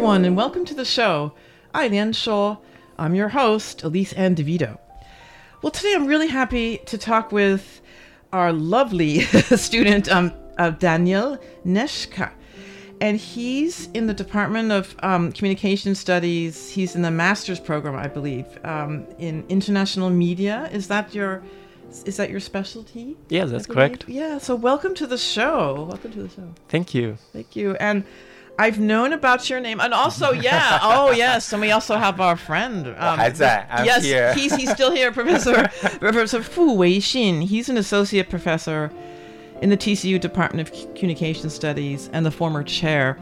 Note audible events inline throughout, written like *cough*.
Everyone, and welcome to the show. Ailian Shuo. I'm your host, Elise Ann DeVito. Well, today I'm really happy to talk with our lovely *laughs* student, um, uh, Daniel Nychka and he's in the Department of um, Communication Studies. He's in the master's program, I believe, um, in international media. Is that your is that your specialty? Yeah, that's correct. Yeah. So welcome to the show. Welcome to the show. Thank you. Thank you. And I've known about your name, and also, *laughs* yeah, oh yes, and we also have our friend. Um, I'm yes, here. he's he's still here, Professor *laughs* Professor Fu Weixin. He's an associate professor in the TCU Department of Communication Studies and the former chair.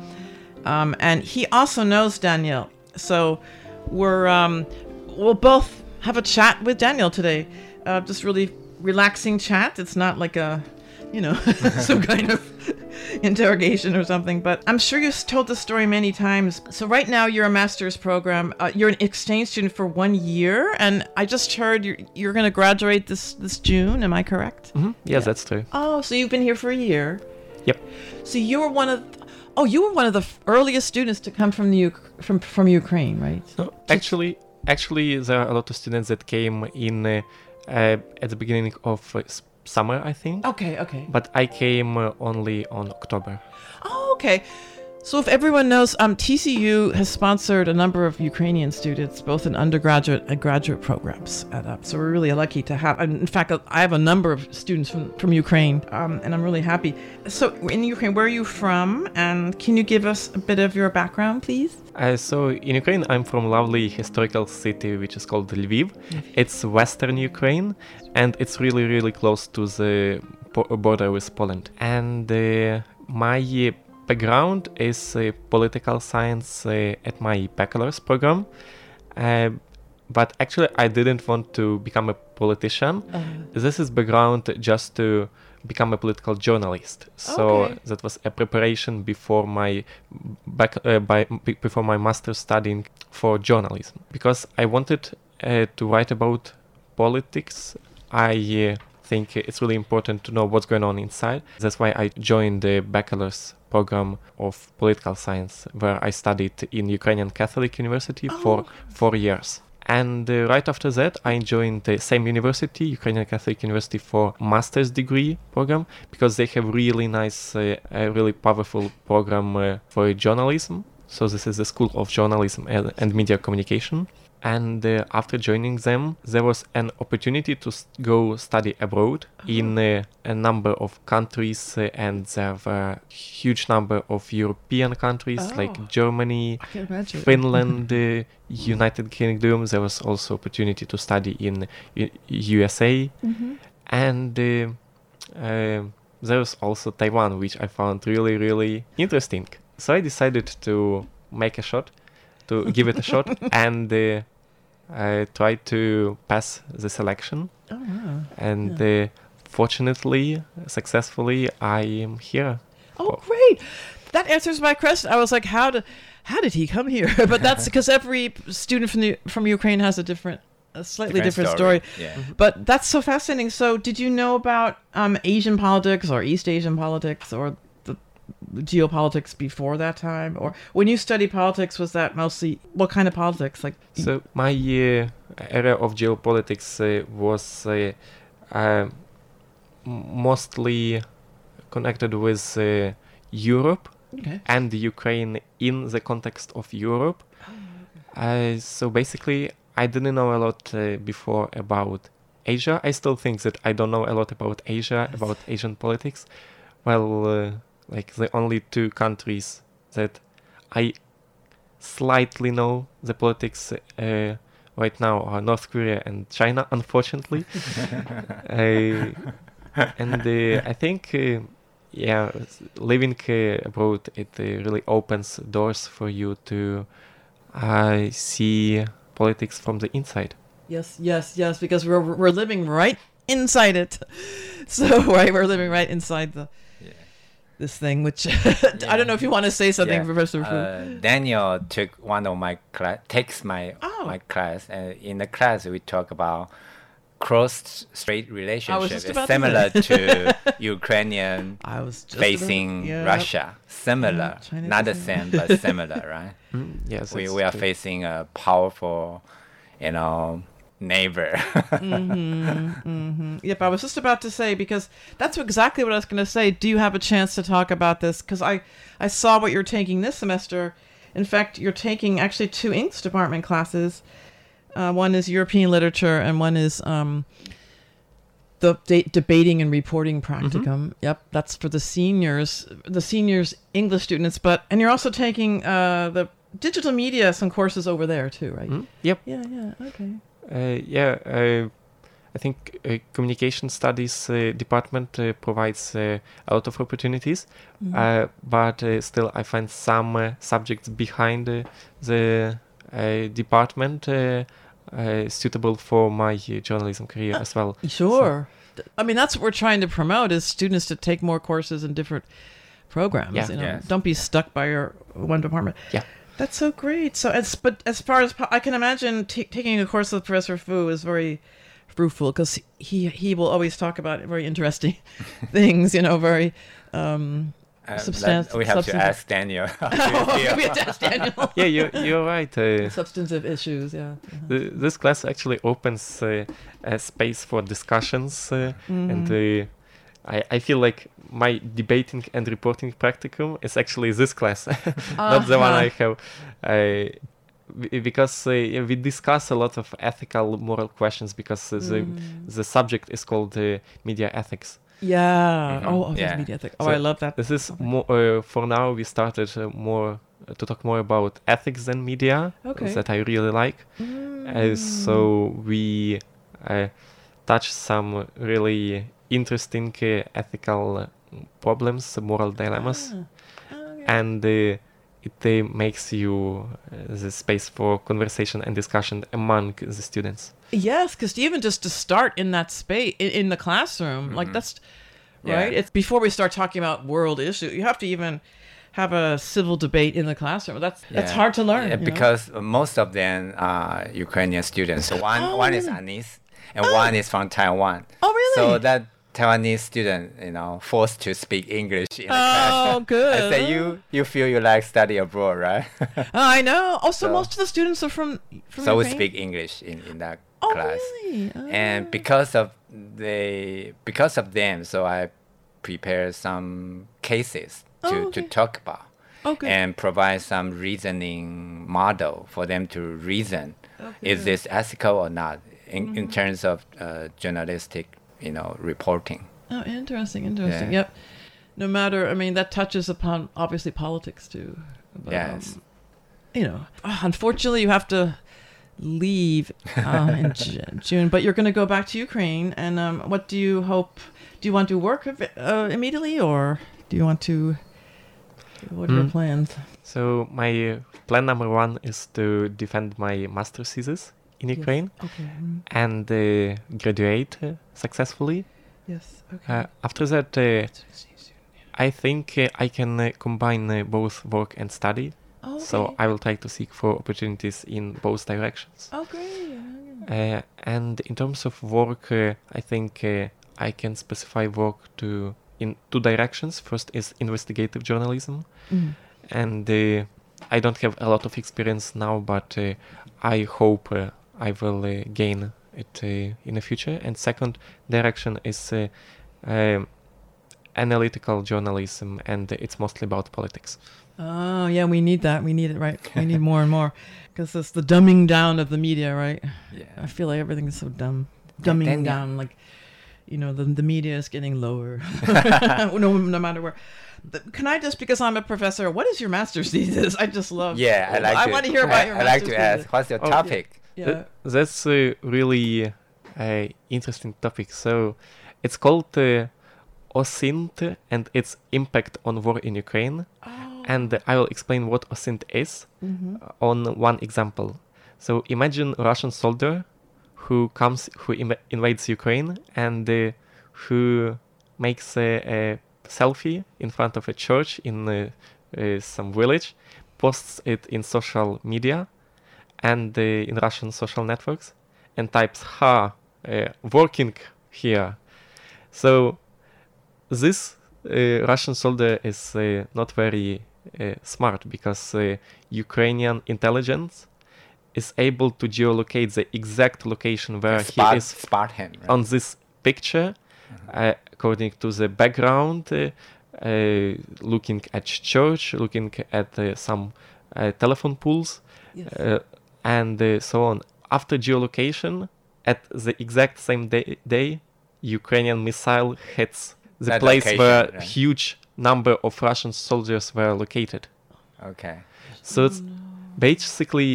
Um, and he also knows Daniel. So we're um, we'll both have a chat with Daniel today. Uh, just really relaxing chat. It's not like a you know *laughs* some kind of *laughs* interrogation or something. But I'm sure you've told the story many times. So right now you're a master's program. Uh, you're an exchange student for one year, and I just heard you're, you're going to graduate this this June. Am I correct? Mm-hmm. Yes, that's true. Oh, so you've been here for a year. Yep. So you were one of, oh, you were one of the earliest students to come from the Uk- from from Ukraine, right? No, actually, actually, there are a lot of students that came in uh, uh, at the beginning of uh, summer, I think. Okay, okay. But I came uh, only on October. Oh, okay. So if everyone knows, um, TCU has sponsored a number of Ukrainian students, both in undergraduate and graduate programs at UP. So we're really lucky to have. In fact, I have a number of students from from Ukraine, um, and I'm really happy. So in Ukraine, where are you from? And can you give us a bit of your background, please? Uh, so in Ukraine, I'm from lovely historical city which is called Lviv. It's western Ukraine, and it's really, really close to the border with Poland. And uh, my background is political science uh, at my bachelor's program. Uh, but actually, I didn't want to become a politician. This is background just to become a political journalist. So Okay. that was a preparation before my back uh, by before my master studying for journalism because I wanted uh, to write about politics. I uh, think it's really important to know what's going on inside. That's why I joined the bachelor's program of political science, where I studied in Ukrainian Catholic University for four years. And uh, right after that, I joined the same university, Ukrainian Catholic University, for master's degree program because they have really nice, uh, really powerful program uh, for journalism. So this is the School of Journalism and, and Media Communication. And uh, after joining them, there was an opportunity to s- go study abroad in uh, a number of countries, uh, and there were huge number of European countries Oh. like Germany, I can imagine. Finland, *laughs* uh, United Kingdom. There was also opportunity to study in U- USA, and uh, uh, there was also Taiwan, which I found really, really interesting. So I decided to make a shot, to give it a shot, *laughs* and uh, I tried to pass the selection. Oh, wow. And uh, fortunately, successfully, I am here. Oh, great. that answers my question. I was like, how did how did he come here? *laughs* but that's *laughs* because every student from the from Ukraine has a different, a slightly different, Different story. story, yeah. But that's so fascinating. So, did you know about um, Asian politics or East Asian politics or the geopolitics before that time? Or when you study politics, was that mostly what kind of politics? Like, So my uh, area of geopolitics uh, was uh, uh, mostly connected with uh, Europe Okay. and the Ukraine in the context of Europe. Uh, so basically, I didn't know a lot uh, before about Asia. I still think that I don't know a lot about Asia, about Asian politics. Well, uh, like the only two countries that I slightly know the politics uh, right now are North Korea and China, unfortunately. *laughs* uh, and uh, I think, uh, yeah, living uh, abroad it uh, really opens doors for you to uh, see politics from the inside. Yes, yes, yes, because we're we're living right inside it. *laughs* So right, we're living right inside the this thing. Which *laughs* I don't know if you want to say something, Yeah. Professor Fu. Uh, Daniel took one of my class, takes my Oh. my class, and in the class we talk about cross-strait relationship. just It's about to similar to *laughs* Ukrainian I was just about- facing yeah. Russia. Similar, Yeah, not the the same, same. but similar, right? *laughs* Mm, yes, we we are true. facing a powerful, you know, neighbor. *laughs* hmm hmm Yep, I was just about to say because that's exactly what I was going to say. Do you have a chance to talk about this? Because I, I saw what you're taking this semester. In fact, you're taking actually two English department classes. Uh, one is European literature, and one is um, the de- debating and reporting practicum. Yep, that's for the seniors, the seniors English students. But and you're also taking uh, the digital media, some courses over there too, right? Mm, Yep. Yeah, yeah, okay. Uh, yeah, uh, I think uh, communication studies uh, department uh, provides uh, a lot of opportunities, Mhm. uh, but uh, still I find some uh, subjects behind uh, the uh, department uh, uh, suitable for my uh, journalism career as well. Sure. Th- I mean, that's what we're trying to promote is students to take more courses in different programs. Yeah. you know, Yes. don't be stuck by your one department. Yeah. That's so great. So, as but as far as I can imagine, t- taking a course with Professor Fu is very fruitful because he he will always talk about very interesting *laughs* things. You know, very um, that- substan- we have to substantive- ask Daniel. *laughs* Oh, we have to *laughs* ask Daniel. Yeah, you're, you're right. Uh, Substantive issues. Yeah. th- this class actually opens uh, a space for discussions, uh, and Mhm. uh, I, I feel like my debating and reporting practicum is actually this class, *laughs* not the one I Uh-huh. have. I, b- because uh, we discuss a lot of ethical, moral questions because uh, the Mm. the subject is called uh, media ethics. Yeah. Mhm. Oh, oh, Yeah. yeah. media ethics. Oh, So I love that. This is more uh, for now. We started uh, more uh, to talk more about ethics than media Okay. that I really like. Uh, so we uh, touch some really interesting uh, ethical uh, problems, moral dilemmas, Ah, okay. and uh, it uh, makes you uh, the space for conversation and discussion among the students. Yes, because even just to start in that space in, in the classroom, like Mhm. that's Yeah. right. It's before we start talking about world issues. You have to even have a civil debate in the classroom. That's that's hard to learn. Yeah, you know? because most of them are Ukrainian students. One Oh, one is? Anis, and one is from Taiwan. oh really? So that Taiwanese student, you know, forced to speak English in the class. *laughs* oh, good. I say you you feel you like study abroad, right? *laughs* I know. Also, so, most of the students are from from so we speak English in, in that Oh class. really? Oh. And because of they because of them, so I prepare some cases to, Oh, to talk about. oh, good. and provide some reasoning model for them to reason Oh, is this ethical or not in, in Mhm. terms of uh, journalistic you know reporting Oh, interesting, interesting. Yeah. Yep. No matter, I mean, that touches upon obviously politics too. But, Yes. um, you know, ah, unfortunately, you have to leave uh, in Ju- *laughs* June, but you're going to go back to Ukraine. And um, what do you hope? Do you want to work uh, immediately, or do you want to? What are your Mm. plans? So my uh, plan number one is to defend my master thesis in Yes. Ukraine Okay. mm, and uh, graduate uh, successfully. Yes. Okay. Uh, after that, uh, I think uh, I can uh, combine uh, both work and study. Oh, So. I will try to seek for opportunities in both directions. Oh, great. Uh, and in terms of work, uh, I think uh, I can specify work to in two directions. First is investigative journalism, Mhm. and uh, I don't have a lot of experience now, but uh, I hope uh, I will uh, gain it uh, in the future. And second direction is uh, um, analytical journalism, and it's mostly about politics. Oh, yeah, we need that. We need it, right? We need *laughs* more and more because it's the dumbing down of the media, right? Yeah. I feel like everything is so dumb. Dumbing then- down, like, you know, the, the media is getting lower, *laughs* *laughs* no, no matter where. But Can I just, because I'm a professor, what is your master's thesis? I just love. Yeah, I like I to- want to hear about I- your I like master's to ask, what's your Oh, topic? Yeah. Th- that's a really uh, interesting topic. So it's called uh, OSINT and its impact on war in Ukraine. And I will explain what OSINT is Mhm. uh, on one example. So imagine a Russian soldier who comes, who Im- invades Ukraine and uh, who makes a, a selfie in front of a church in uh, uh, some village, posts it in social media and uh, in Russian social networks and types "ha uh, working here." So this uh, Russian soldier is uh, not very uh, smart because uh, Ukrainian intelligence is able to geolocate the exact location where Spot- he is spot him, right? on this picture uh, according to the background uh, uh, looking at church looking at uh, some uh, telephone poles Yes. And uh, so on after geolocation at the exact same day, day ukrainian missile hits the That place location, where right. huge number of russian soldiers were located Okay. so it's basically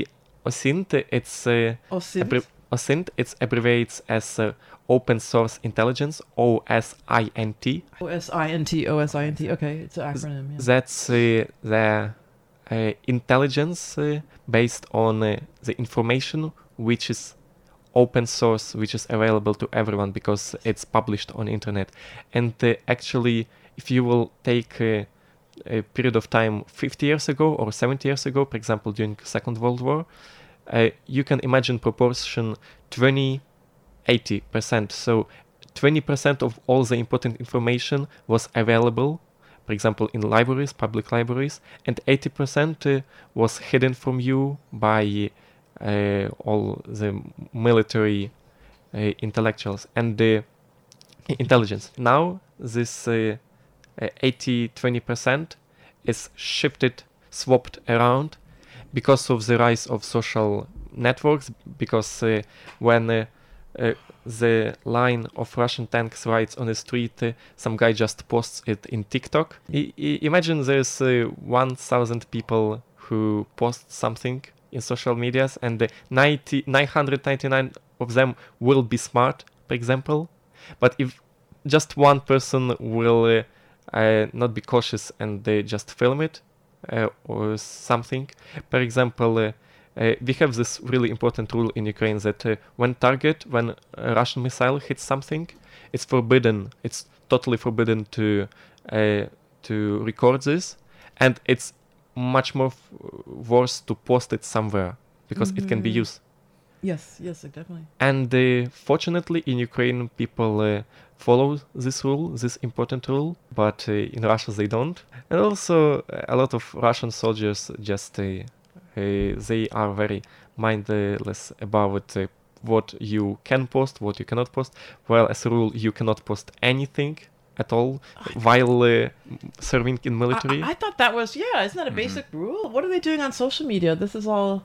OSINT. It's uh, OSINT? abbrev- OSINT. It's abbreviates as uh, Open Source Intelligence (O S I N T). O S I N T O S I N T. Okay, it's an acronym. Yeah. That's uh, the intelligence uh, based on uh, the information which is open source, which is available to everyone because it's published on internet. And uh, actually, if you will take uh, a period of time 50 years ago or 70 years ago, for example, during Second World War, uh, you can imagine proportion 20 80%. So 20% of all the important information was available, for example, in libraries, public libraries, and 80% uh, was hidden from you by uh, all the military uh, intellectuals and the intelligence. Now, this uh, uh, 80 20% is shifted, swapped around because of the rise of social networks. Because when uh, the line of Russian tanks rides on the street, some guy just posts it in TikTok. I- I- imagine there's uh, 1,000 people who post something in social medias, and uh, 90, 999 of them will be smart, for example. But if just one person will uh, uh, not be cautious and they just film it uh, or something, for example, uh, uh, we have this really important rule in Ukraine that uh, when target, when a Russian missile hits something, it's forbidden. It's totally forbidden to uh, to record this, and it's much more f- worse to post it somewhere because it can be Mhm. used. Yes, yes, definitely. And uh, fortunately, in Ukraine, people uh, follow this rule, this important rule, but uh, in Russia they don't. And also, uh, a lot of Russian soldiers just uh, uh, they are very mindless about uh, what you can post, what you cannot post. Well, as a rule, you cannot post anything at all while uh, serving in military. I, I thought that was yeah. Isn't that a basic rule? What are they doing on social media? This is all.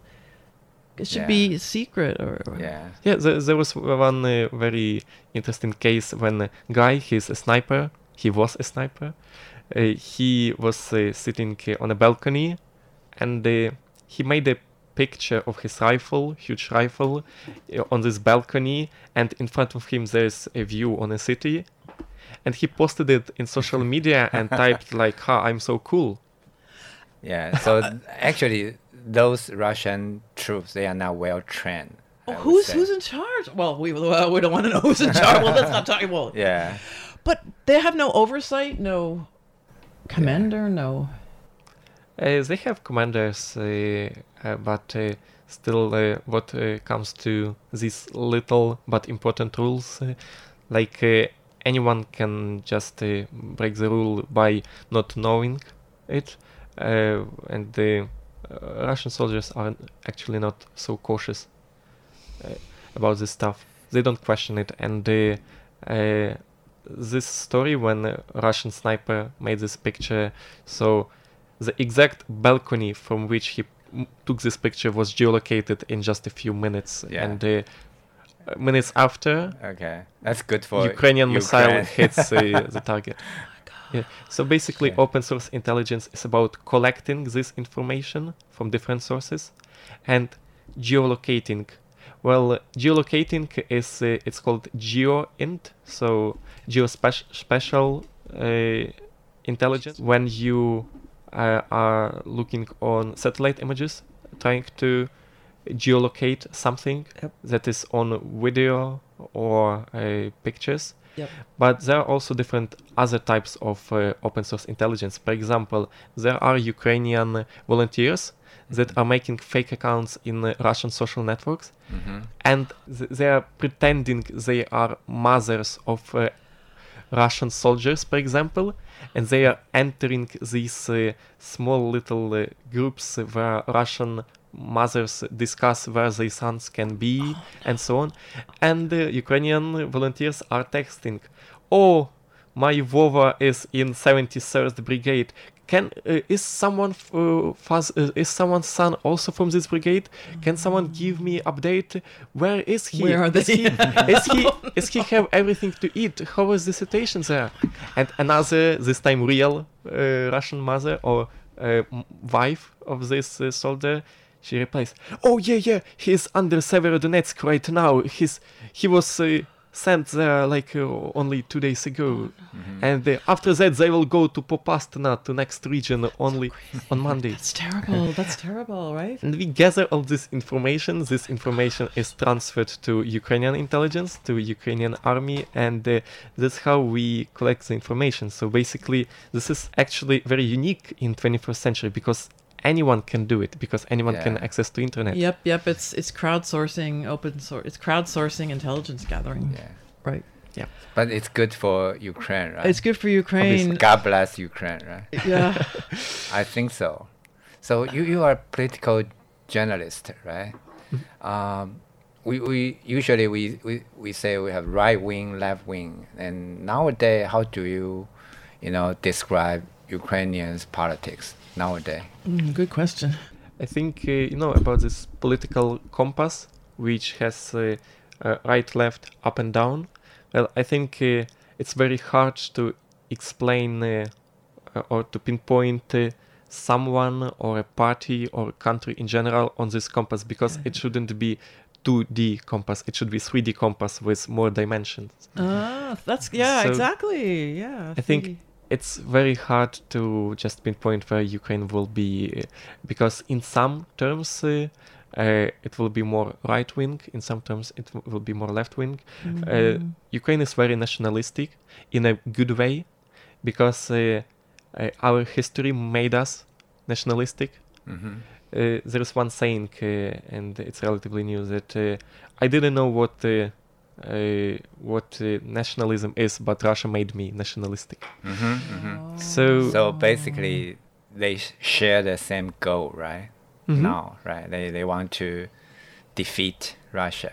It should Yeah. be secret or. or- Yeah. Yeah, there, there was one uh, very interesting case when a guy, he's a sniper, he was a sniper, uh, he was uh, sitting uh, on a balcony and uh, he made a picture of his rifle, huge rifle, uh, on this balcony, and in front of him there's a view on a city. And he posted it in social media and *laughs* typed like, "Ha, I'm so cool." Yeah. So actually, those Russian troops they are not well trained. I Who's say. who's in charge? Well, we well, we don't want to know who's in charge. Well, let's not talk. Well, Yeah. But they have no oversight. No. commander? No. Uh, they have commanders, uh, uh, but still, what comes to these little but important rules, like anyone can just break the rule by not knowing it, and the Russian soldiers are actually not so cautious about this stuff. They don't question it, and uh, this story when Russian sniper made this picture, so the exact balcony from which he m- took this picture was geolocated in just a few minutes, Yeah. and uh, minutes after, Okay, that's good for Ukrainian missile *laughs* hits uh, the target. *laughs* Yeah. So basically, open source intelligence is about collecting this information from different sources and geolocating. Well, geolocating is uh, it's called geoint, so geospatial uh, intelligence. When you uh, are looking on satellite images, trying to geolocate something that is on video or uh, pictures. Yep. But there are also different other types of uh, open source intelligence. For example, there are Ukrainian volunteers that are making fake accounts in uh, Russian social networks, Mhm. and th- they are pretending they are mothers of uh, Russian soldiers, for example, and they are entering these uh, small little uh, groups where Russian mothers discuss where their sons can be and so on. And uh, Ukrainian volunteers are texting, "Oh, my Vova is in 73rd Brigade. Can uh, is someone f- uh, faz- uh, is someone's son also from this brigade? Can someone give me update? Where is he? Where are Is he *laughs* is he is he have everything to eat? How is the situation there? And another, this time real uh, Russian mother or uh, wife of this uh, soldier, she replies, "Oh yeah, yeah, he's under Severodonetsk right now. He's he was." Uh, Sent there like uh, only two days ago, and uh, after that they will go to Popasna, to next region, only on Monday. That's terrible. That's terrible, right? And we gather all this information. This information is transferred to Ukrainian intelligence, to Ukrainian army, and uh, that's how we collect the information. So basically, this is actually very unique in 21st century because anyone can do it because anyone can access to internet. Yep, yep. It's it's crowdsourcing, open source. It's crowdsourcing intelligence gathering. Yeah. Right. Yeah. But it's good for Ukraine, right? It's good for Ukraine. God bless Ukraine, right? Yeah. *laughs* *laughs* I think so. So you, you are a political journalist, right? Um, we, we usually we, we, we say we have right wing, left wing, and nowadays, how do you, you know, describe Ukrainians politics nowadays? Mm, good question. I think uh, you know about this political compass, which has uh, uh, right, left, up, and down. Well, I think uh, it's very hard to explain uh, uh, or to pinpoint uh, someone or a party or a country in general on this compass because it shouldn't be 2D compass. It should be 3D compass with more dimensions. Ah, that's yeah, So, exactly. Yeah. I think 3D. It's very hard to just pinpoint where Ukraine will be uh, because in some terms uh, uh, it will be more right wing, in some terms it w- will be more left wing. Uh, Mhm. Ukraine is very nationalistic in a good way because uh, uh, our history made us nationalistic. Mhm. Uh, there is one saying, uh, and it's relatively new, that uh, I didn't know what uh, what uh, nationalism is, but Russia made me nationalistic. Mm-hmm, mm-hmm. So, So basically, they sh- share the same goal, right? Mhm. Now, right? They, they want to defeat Russia.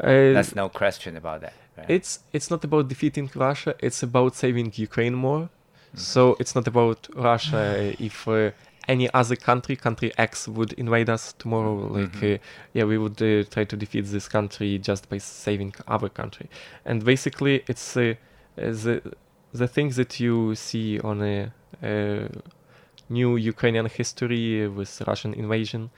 uh, That's no question about that. Right? it's it's not about defeating Russia. It's about saving Ukraine more. So it's not about Russia. if uh, any other country, country X, would invade us tomorrow, like Mhm. uh, yeah, we would uh, try to defeat this country just by saving our country. And basically, it's uh, the the things that you see on a, uh new Ukrainian history with Russian invasion.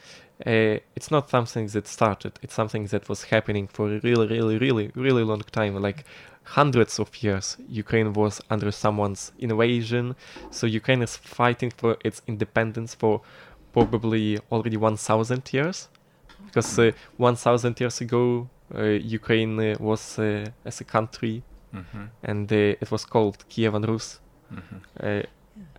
Uh, it's not something that started. It's something that was happening for a really, really, really, really long time, like hundreds of years. Ukraine was under someone's invasion, so Ukraine is fighting for its independence for probably already 1,000 years, because uh, 1,000 years ago uh, Ukraine uh, was uh, as a country, Mhm. and uh, it was called Kievan Rus. Mhm. Uh,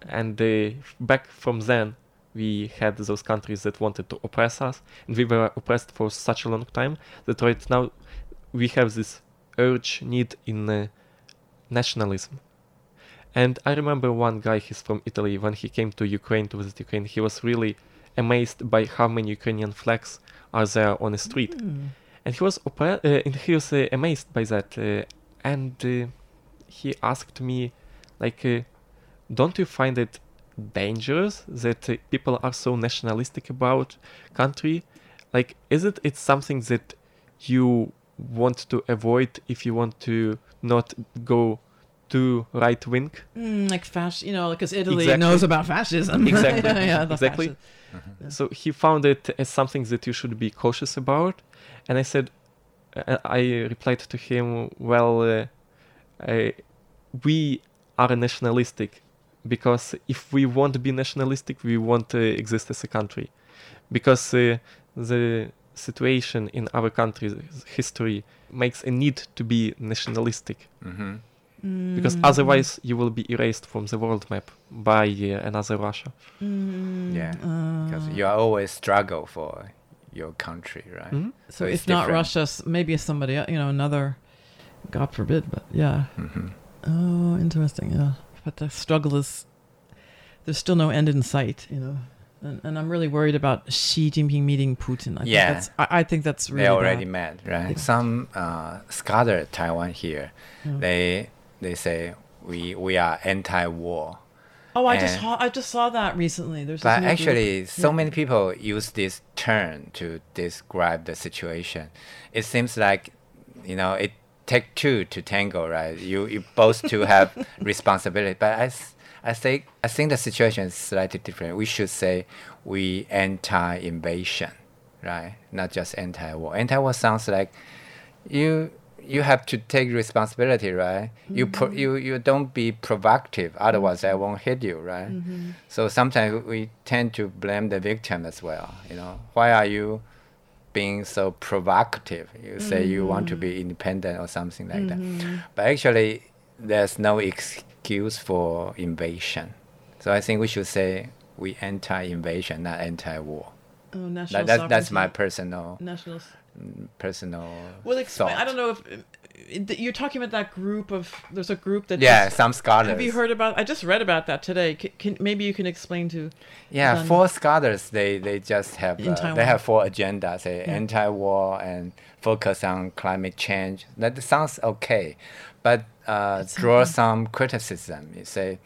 and uh, back from then we had those countries that wanted to oppress us, and we were oppressed for such a long time that right now we have this urge need in uh, nationalism. And I remember one guy, he's from Italy, when he came to Ukraine to visit Ukraine, he was really amazed by how many Ukrainian flags are there on the street. Mm. And he was uh, and he was uh, amazed by that. Uh, and uh, he asked me, like, uh, don't you find it dangerous that uh, people are so nationalistic about country? Like, is it it's something that you want to avoid if you want to not go too right wing? Mm, like fasc, you know, because Italy Exactly. knows about fascism. *laughs* Exactly. yeah, *laughs* yeah, the exactly. fasci- So he found it as something that you should be cautious about, and I said, uh, I replied to him, well, uh, uh, we are nationalistic because if we want to be nationalistic, we want to exist as a country, because uh, the situation in our country's history makes a need to be nationalistic. Mhm. Because Mm. otherwise, you will be erased from the world map by uh, another Russia. Mm, Yeah, because uh, you are always struggle for your country, right? Mhm. So, it's if not. Russia, s- maybe somebody, el- you know, another, God forbid, but yeah. Mhm. Oh, interesting. Yeah, but the struggle is there's still no end in sight, you know. And, and I'm really worried about Xi Jinping meeting Putin. I Yeah. think that's, I, I think that's really they already bad. met, right? Yeah. Some uh, scholar Taiwan here, Yeah. they they say we we are anti-war. Oh, I just And- I just saw that recently. There's But new group. actually, so Yeah. many people use this term to describe the situation. It seems like, you know, it take two to tango, right? You you both to have *laughs* responsibility. But I, I think I think the situation is slightly different. We should say we anti-invasion, right? Not just anti-war. Anti-war sounds like you you have to take responsibility, right? You pro, mm-hmm. you you don't be provocative, otherwise I mm-hmm. won't hit you, right? Mm-hmm. So sometimes we tend to blame the victim as well. You know, why are you being so provocative? You say you want to be independent or something like that, but actually there's no excuse for invasion. So I think we should say we anti-invasion, not anti-war. Oh, national That, that, that's my personal national. personal. Well, explain. I don't know if you're talking about that group of. There's a group that. Yeah, just- some scholars. Have you heard about? I just read about that today. Can, can maybe you can explain to. Yeah, four scholars. They they just have uh, they have four agendas: say Yeah. anti-war and focus on climate change. That sounds okay, but uh, draw some criticism. You say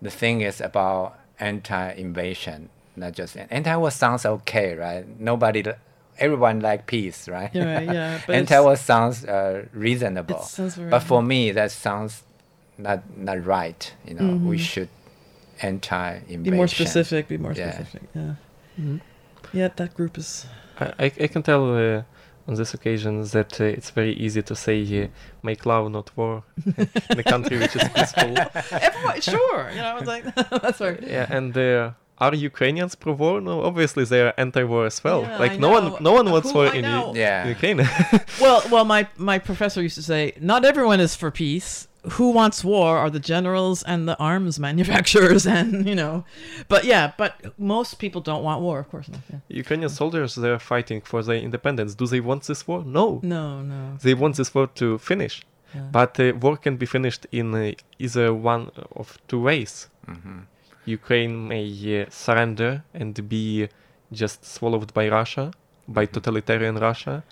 the thing is about anti-invasion, not just anti-war. Sounds okay, right? Nobody, everyone like peace, right? Yeah, right, yeah, *laughs* anti-war sounds uh, reasonable, It sounds very- but for me that sounds not not right. You know, we Mhm. should anti-invasion. Be more specific. Be more Yeah. specific. Yeah. Mhm. Yeah, that group is. I, I, I can tell uh, on this occasion that uh, it's very easy to say uh, make love, not war, *laughs* in a country which is peaceful. *laughs* Everyone, sure. You know, it's like *laughs* that's right. Yeah, and uh, are Ukrainians pro-war? No, obviously they are anti-war as well. Yeah, like I no know. one, no one wants Who- war in know. U- Yeah. Ukraine. well, well, my my professor used to say, not everyone is for peace. Who wants war are the generals and the arms *laughs* manufacturers, and you know, but yeah, but most people don't want war, of course not. Yeah. Ukrainian soldiers they are fighting for their independence. Do they want this war? No. No, no. They want this war to finish. Yeah. But uh, war can be finished in uh, either one of two ways. Mhm. Ukraine may uh, surrender and be just swallowed by Russia, by totalitarian Russia,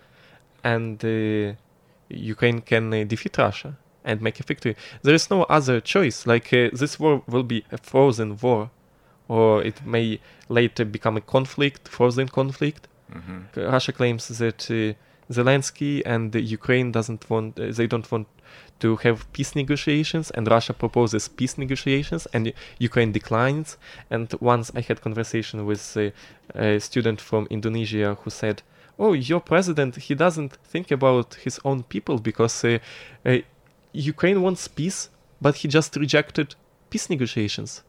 and uh, Ukraine can uh, defeat Russia and make a victory. There is no other choice. Like uh, this war will be a frozen war, or it may later become a conflict, frozen conflict. Mhm. Russia claims that uh, Zelensky and Ukraine doesn't want, uh, they don't want to have peace negotiations, and Russia proposes peace negotiations, and Ukraine declines. And once I had conversation with uh, a student from Indonesia who said, "Oh, your president, he doesn't think about his own people because uh, uh, Ukraine wants peace, but he just rejected peace negotiations."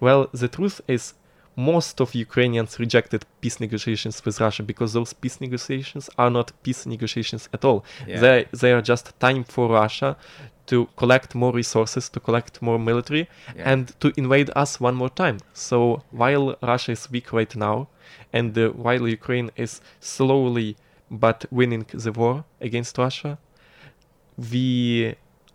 Well, the truth is, most of Ukrainians rejected peace negotiations with Russia because those peace negotiations are not peace negotiations at all. Yeah. They they are just time for Russia to collect more resources, to collect more military, Yeah. and to invade us one more time. So while Russia is weak right now, and uh, while Ukraine is slowly but winning the war against Russia, we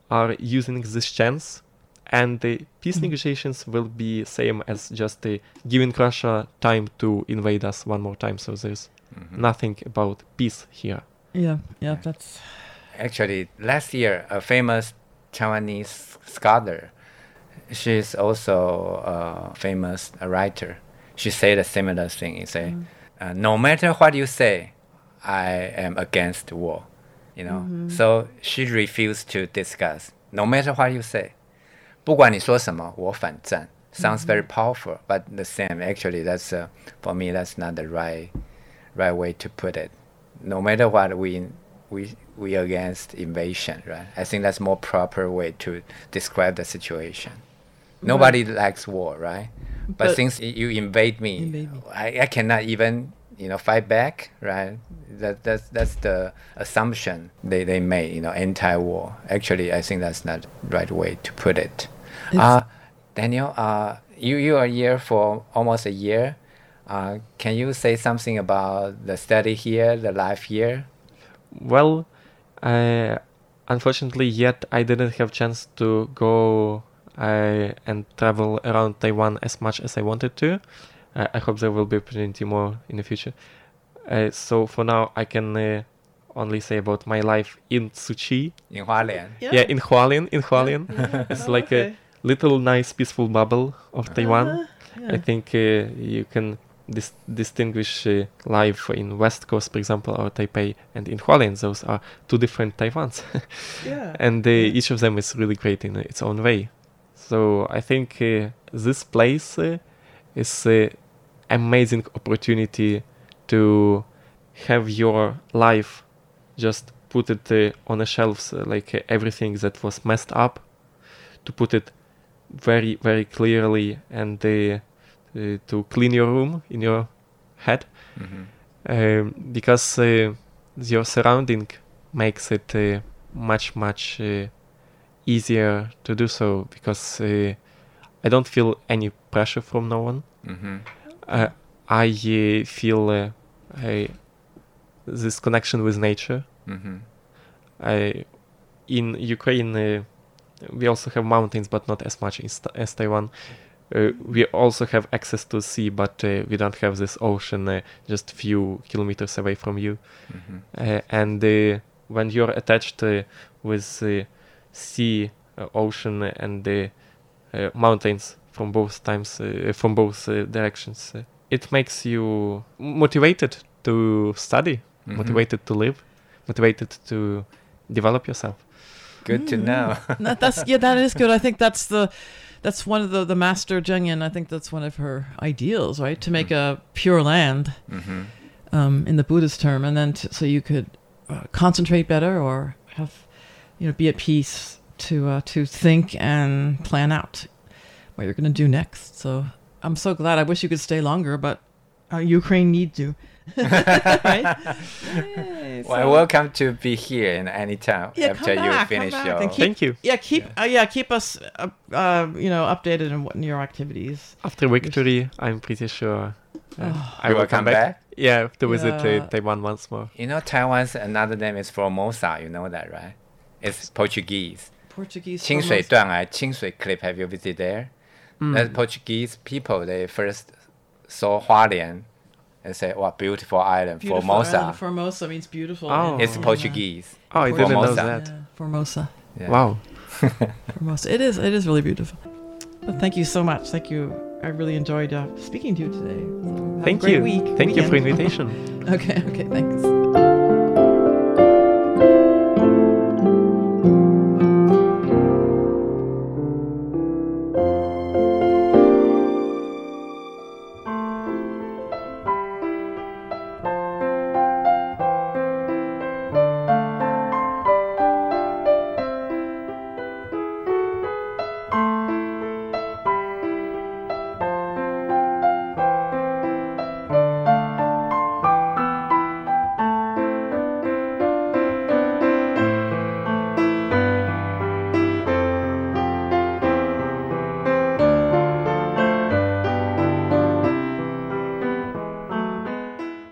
are using this chance, and the peace negotiations will be same as just uh, giving Russia time to invade us one more time. So there's Mhm. nothing about peace here. Yeah, yeah, that's Actually, last year, a famous Taiwanese scholar, she's also a famous writer. She said a similar thing. He say, uh, no matter what you say, I am against war You know, so she refused to discuss. No matter what you say, 不管你说什么，我反战. Sounds very powerful, but the same. Actually, that's uh, for me. That's not the right right way to put it. No matter what, we we we against invasion, right? I think that's more proper way to describe the situation. Nobody likes war, right? But, But- since y- you invade me, Invade me. I, I cannot even you know fight back, right? That that's that's the assumption they, they made, you know, anti-war. Actually, I think that's not the right way to put it. Uh, Daniel, uh, you you are here for almost a year. Uh, can you say something about the study here, the life here? Well, uh, unfortunately, yet I didn't have chance to go uh, and travel around Taiwan as much as I wanted to. Uh, I hope there will be opportunity more in the future. Uh, so for now, I can uh, only say about my life in Tzu Chi. In Hualien. Yeah, in Hualien. In Hualien, *laughs* it's like okay. a little nice peaceful bubble of Taiwan. Uh, I think uh, you can dis- distinguish uh, life in West Coast, for example, or Taipei, and in Hualien. Those are two different Taiwans, *laughs* Yeah. and uh, each of them is really great in its own way. So I think uh, this place uh, is an amazing opportunity to have your life just put it uh, on the shelves, uh, like uh, everything that was messed up, to put it very very clearly and uh, uh, to clean your room in your head um, because uh, your surrounding makes it uh, much much uh, easier to do so because uh, I don't feel any pressure from no one. Mm-hmm. Uh, I feel uh, I, this connection with nature. Mm-hmm. I, in Ukraine, uh, we also have mountains, but not as much as, as Taiwan. We also have access to sea, but uh, we don't have this ocean uh, just few kilometers away from you. Mm-hmm. And uh, when you're attached uh, with sea, uh, ocean, and the uh, mountains from both times, uh, from both uh, directions, uh, it makes you motivated to study, Mhm. motivated to live, motivated to develop yourself. Good to know. *laughs* That- that's yeah, that is good. I think that's the that's one of the the master Zhengyan. I think that's one of her ideals, right? To make a pure land, Mm-hmm. um, in the Buddhist term, and then to, so you could uh, concentrate better or have you know be at peace to uh, to think and plan out what you're going to do next. So I'm so glad. I wish you could stay longer, but uh, Ukraine needs you. *laughs* right? Well, welcome to be here in any time yeah, after you finish your. Keep, Thank you. Yeah, keep yeah, uh, yeah keep us uh, you know updated on what in your activities. After victory, I'm pretty sure uh, oh. I will come, back. back. Yeah, to visit yeah. Taiwan once more. You know, Taiwan's another name is Formosa. You know that, right? It's Portuguese. Portuguese. 清水断崖, Formosa. 清水 cliff. Have you visited there? Mm. The Portuguese people they first saw Hualien and say, "What beautiful island, Beautiful Formosa." island. Formosa means beautiful. Oh. It's Yeah. Portuguese. Oh, I didn't know Formosa. that. Yeah, Formosa. Yeah. Wow. *laughs* Formosa. It is. It is really beautiful. But thank you so much. Thank you. I really enjoyed uh, speaking to you today. So have a Thank great you. Week, Thank you for weekend. invitation. *laughs* okay. Okay. Thanks.